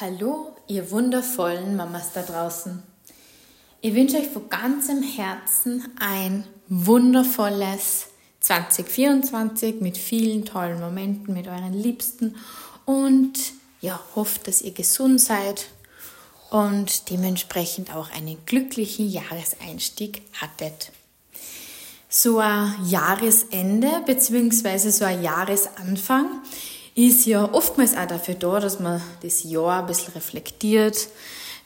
Hallo, ihr wundervollen Mamas da draußen. Ich wünsche euch von ganzem Herzen ein wundervolles 2024 mit vielen tollen Momenten mit euren Liebsten und ja, hofft, dass ihr gesund seid und dementsprechend auch einen glücklichen Jahreseinstieg hattet. So ein Jahresende bzw. so ein Jahresanfang ist ja oftmals auch dafür da, dass man das Jahr ein bisschen reflektiert,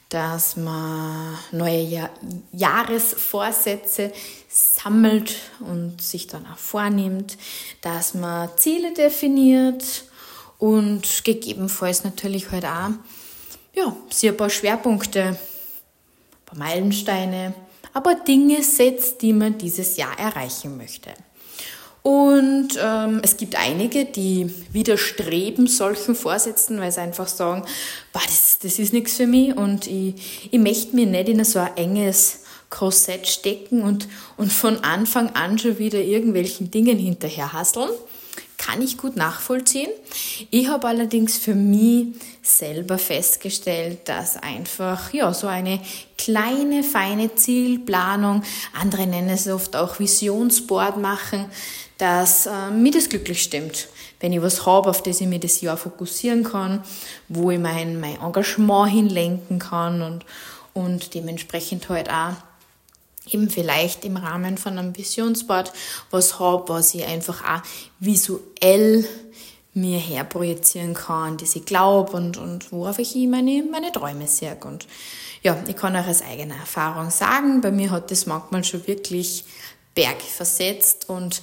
dass man neue Jahr Jahresvorsätze sammelt und sich dann auch vornimmt, dass man Ziele definiert und gegebenenfalls natürlich halt auch ja, sie ein paar Schwerpunkte, ein paar Meilensteine, aber Dinge setzt, die man dieses Jahr erreichen möchte. Und ähm, es gibt einige, die widerstreben solchen Vorsätzen, weil sie einfach sagen, boah, das, das ist nichts für mich und ich, ich möchte mich nicht in so ein enges Korsett stecken und, und von Anfang an schon wieder irgendwelchen Dingen hinterherhasseln. Kann ich gut nachvollziehen. Ich habe allerdings für mich selber festgestellt, dass einfach ja so eine kleine, feine Zielplanung, andere nennen es oft auch Visionsboard machen, dass äh, mir das glücklich stimmt. Wenn ich was habe, auf das ich mir das Jahr fokussieren kann, wo ich mein, mein Engagement hinlenken kann und, und dementsprechend halt auch eben vielleicht im Rahmen von einem Visionsboard was habe, was ich einfach auch visuell mir herprojizieren kann, das ich glaube und, und worauf ich meine, meine Träume sehe. Und ja, ich kann auch aus eigener Erfahrung sagen, bei mir hat das manchmal schon wirklich Berg versetzt und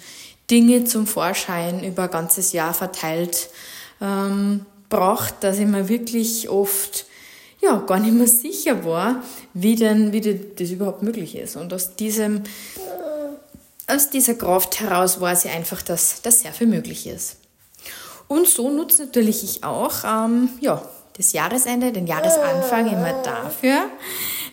Dinge zum Vorschein über ein ganzes Jahr verteilt ähm, braucht, dass ich mir wirklich oft ja, gar nicht mehr sicher war, wie denn, wie denn das überhaupt möglich ist. Und aus diesem, aus dieser Kraft heraus weiß ich einfach, dass, dass sehr viel möglich ist. Und so nutze natürlich ich auch, ähm, ja, das Jahresende, den Jahresanfang immer dafür,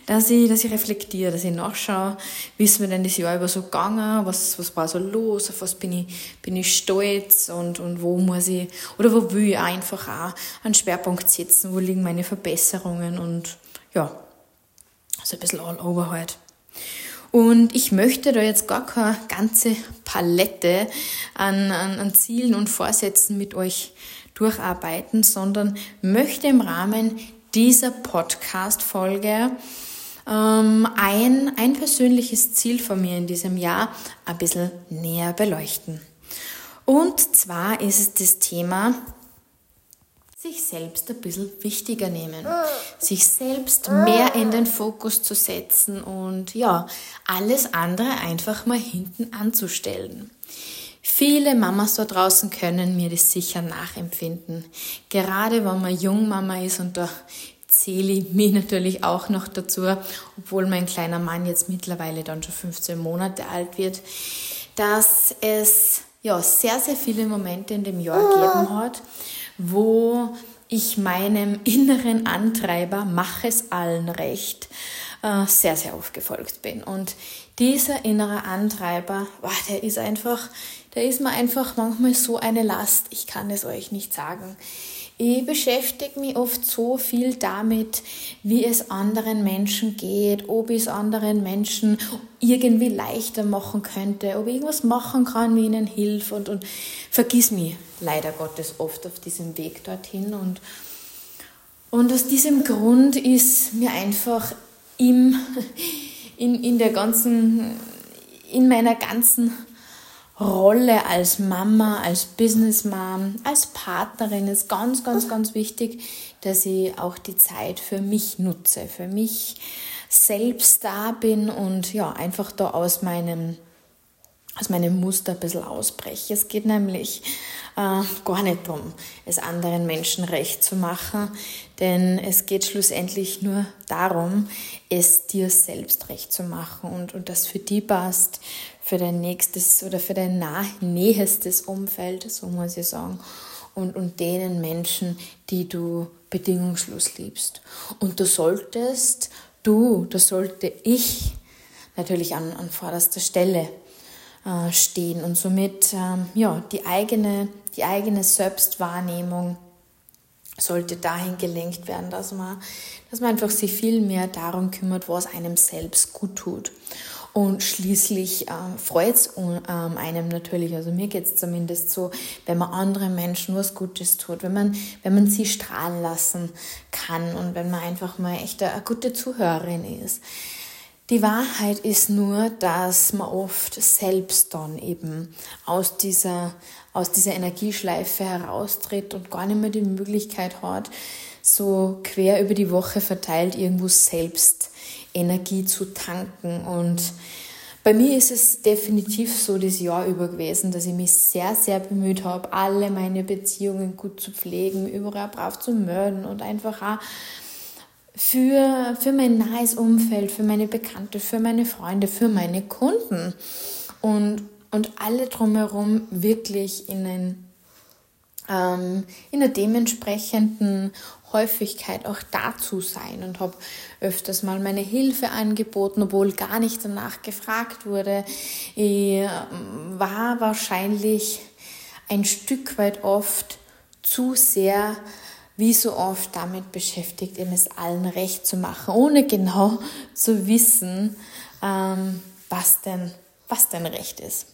dass ich, dass ich reflektiere, dass ich nachschaue, wie ist mir denn das Jahr über so gegangen, was, was war so los, auf was bin ich, bin ich stolz und, und wo muss ich, oder wo will ich einfach auch einen Schwerpunkt setzen, wo liegen meine Verbesserungen und ja, so ein bisschen all over halt. Und ich möchte da jetzt gar keine ganze Palette an, an, an Zielen und Vorsätzen mit euch durcharbeiten, sondern möchte im Rahmen dieser Podcast-Folge ein, ein persönliches Ziel von mir in diesem Jahr ein bisschen näher beleuchten. Und zwar ist es das Thema, sich selbst ein bisschen wichtiger nehmen, sich selbst mehr in den Fokus zu setzen und ja, alles andere einfach mal hinten anzustellen. Viele Mamas da draußen können mir das sicher nachempfinden. Gerade wenn man Jungmama ist und da zähle ich mich natürlich auch noch dazu, obwohl mein kleiner Mann jetzt mittlerweile dann schon 15 Monate alt wird, dass es ja sehr, sehr viele Momente in dem Jahr gegeben hat, wo ich meinem inneren Antreiber, mach es allen recht, äh, sehr, sehr aufgefolgt bin. Und dieser innere Antreiber, wow, der ist einfach, der ist mir einfach manchmal so eine Last, ich kann es euch nicht sagen. Ich beschäftige mich oft so viel damit, wie es anderen Menschen geht, ob ich es anderen Menschen irgendwie leichter machen könnte, ob ich irgendwas machen kann, wie ihnen hilft und, und vergiss mich leider Gottes oft auf diesem Weg dorthin. Und, und aus diesem Grund ist mir einfach im, in, in der ganzen, in meiner ganzen Rolle als Mama, als Businessmom, als Partnerin ist ganz, ganz, ganz wichtig, dass ich auch die Zeit für mich nutze, für mich selbst da bin und ja, einfach da aus meinem aus meinem Muster ein bisschen ausbreche. Es geht nämlich äh, gar nicht darum, es anderen Menschen recht zu machen, denn es geht schlussendlich nur darum, es dir selbst recht zu machen und, und das für die passt, für dein nächstes oder für dein nah nähestes Umfeld, so muss ich sagen, und, und denen Menschen, die du bedingungslos liebst. Und du solltest, du, das sollte ich natürlich an, an vorderster Stelle äh, stehen und somit ähm, ja, die, eigene, die eigene Selbstwahrnehmung sollte dahin gelenkt werden, dass man, dass man einfach sich viel mehr darum kümmert, was einem selbst gut tut. Und schließlich ähm, freut es ähm, einem natürlich, also mir geht es zumindest so, wenn man anderen Menschen was Gutes tut, wenn man, wenn man sie strahlen lassen kann und wenn man einfach mal echt eine, eine gute Zuhörerin ist. Die Wahrheit ist nur, dass man oft selbst dann eben aus dieser, aus dieser Energieschleife heraustritt und gar nicht mehr die Möglichkeit hat, so quer über die Woche verteilt irgendwo selbst Energie zu tanken. Und bei mir ist es definitiv so das Jahr über gewesen, dass ich mich sehr, sehr bemüht habe, alle meine Beziehungen gut zu pflegen, überall brav zu melden und einfach auch für, für mein nahes Umfeld, für meine Bekannte, für meine Freunde, für meine Kunden und, und alle drumherum wirklich in, ein, ähm, in einer dementsprechenden Häufigkeit auch dazu sein und habe öfters mal meine Hilfe angeboten, obwohl gar nicht danach gefragt wurde. Ich ähm, war wahrscheinlich ein Stück weit oft zu sehr wie so oft damit beschäftigt, eben es allen recht zu machen, ohne genau zu wissen, ähm, was, denn, was denn recht ist.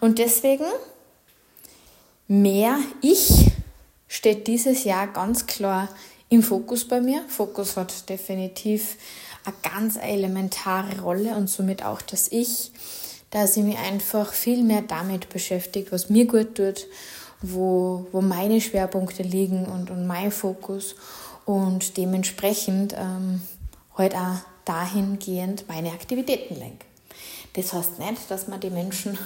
Und deswegen mehr ich steht dieses Jahr ganz klar im Fokus bei mir. Fokus hat definitiv eine ganz elementare Rolle und somit auch das Ich, dass ich mich einfach viel mehr damit beschäftigt, was mir gut tut wo, wo meine Schwerpunkte liegen und, und mein Fokus und dementsprechend ähm, halt auch dahingehend meine Aktivitäten lenke. Das heißt nicht, dass man die Menschen,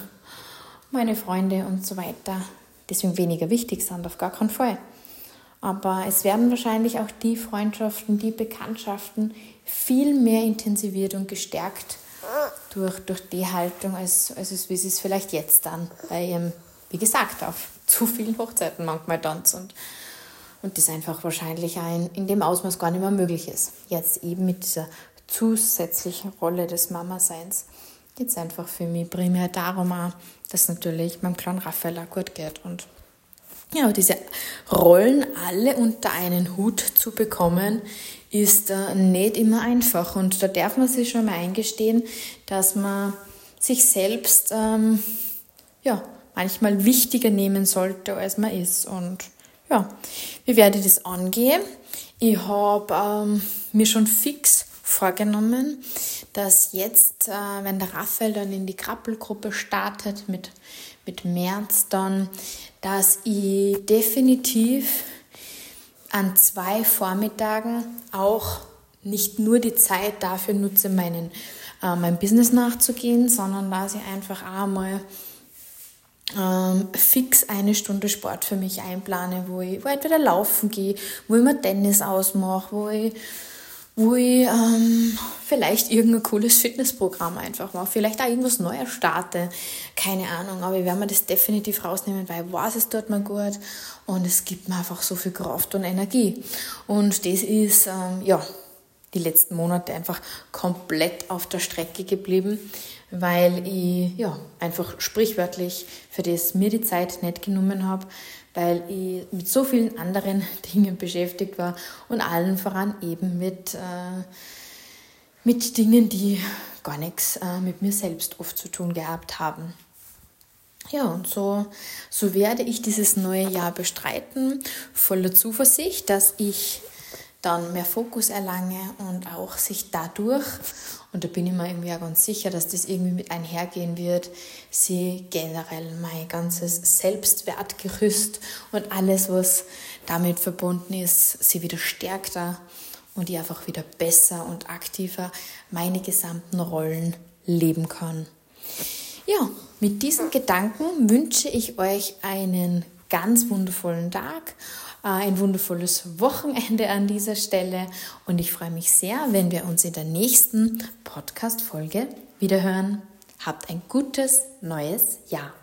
meine Freunde und so weiter, deswegen weniger wichtig sind, auf gar keinen Fall. Aber es werden wahrscheinlich auch die Freundschaften, die Bekanntschaften viel mehr intensiviert und gestärkt durch, durch die Haltung, als, als es, wie es vielleicht jetzt dann bei ihrem, wie gesagt, auf zu vielen Hochzeiten manchmal tanzt und, und das einfach wahrscheinlich ein, in dem Ausmaß gar nicht mehr möglich ist. Jetzt eben mit dieser zusätzlichen Rolle des Mama-Seins geht es einfach für mich primär darum, auch, dass natürlich meinem kleinen Raphael auch gut geht und ja, diese Rollen alle unter einen Hut zu bekommen, ist äh, nicht immer einfach. Und da darf man sich schon mal eingestehen, dass man sich selbst ähm, ja, manchmal wichtiger nehmen sollte, als man ist. Und ja, wie werde ich das angehen? Ich habe ähm, mir schon fix vorgenommen, dass jetzt, äh, wenn der Raphael dann in die Krabbelgruppe startet mit, mit März dann, dass ich definitiv an zwei Vormittagen auch nicht nur die Zeit dafür nutze, meinen, äh, mein Business nachzugehen, sondern dass ich einfach auch mal ähm, fix eine Stunde Sport für mich einplane, wo ich, wo ich entweder laufen gehe, wo ich mir Tennis ausmache, wo ich, wo ich ähm, vielleicht irgendein cooles Fitnessprogramm einfach mache, vielleicht auch irgendwas Neues starte, keine Ahnung, aber ich werde mir das definitiv rausnehmen, weil ich weiß, es tut mir gut und es gibt mir einfach so viel Kraft und Energie. Und das ist, ähm, ja, die letzten Monate einfach komplett auf der Strecke geblieben, weil ich ja, einfach sprichwörtlich für das mir die Zeit nicht genommen habe, weil ich mit so vielen anderen Dingen beschäftigt war und allen voran eben mit, äh, mit Dingen, die gar nichts äh, mit mir selbst oft zu tun gehabt haben. Ja, und so, so werde ich dieses neue Jahr bestreiten, voller Zuversicht, dass ich dann mehr Fokus erlange und auch sich dadurch, und da bin ich mir irgendwie auch ganz sicher, dass das irgendwie mit einhergehen wird, sie generell mein ganzes Selbstwertgerüst und alles, was damit verbunden ist, sie wieder stärkter und ich einfach wieder besser und aktiver meine gesamten Rollen leben kann. Ja, mit diesen Gedanken wünsche ich euch einen ganz wundervollen Tag ein wundervolles Wochenende an dieser Stelle und ich freue mich sehr, wenn wir uns in der nächsten Podcast-Folge wiederhören. Habt ein gutes neues Jahr.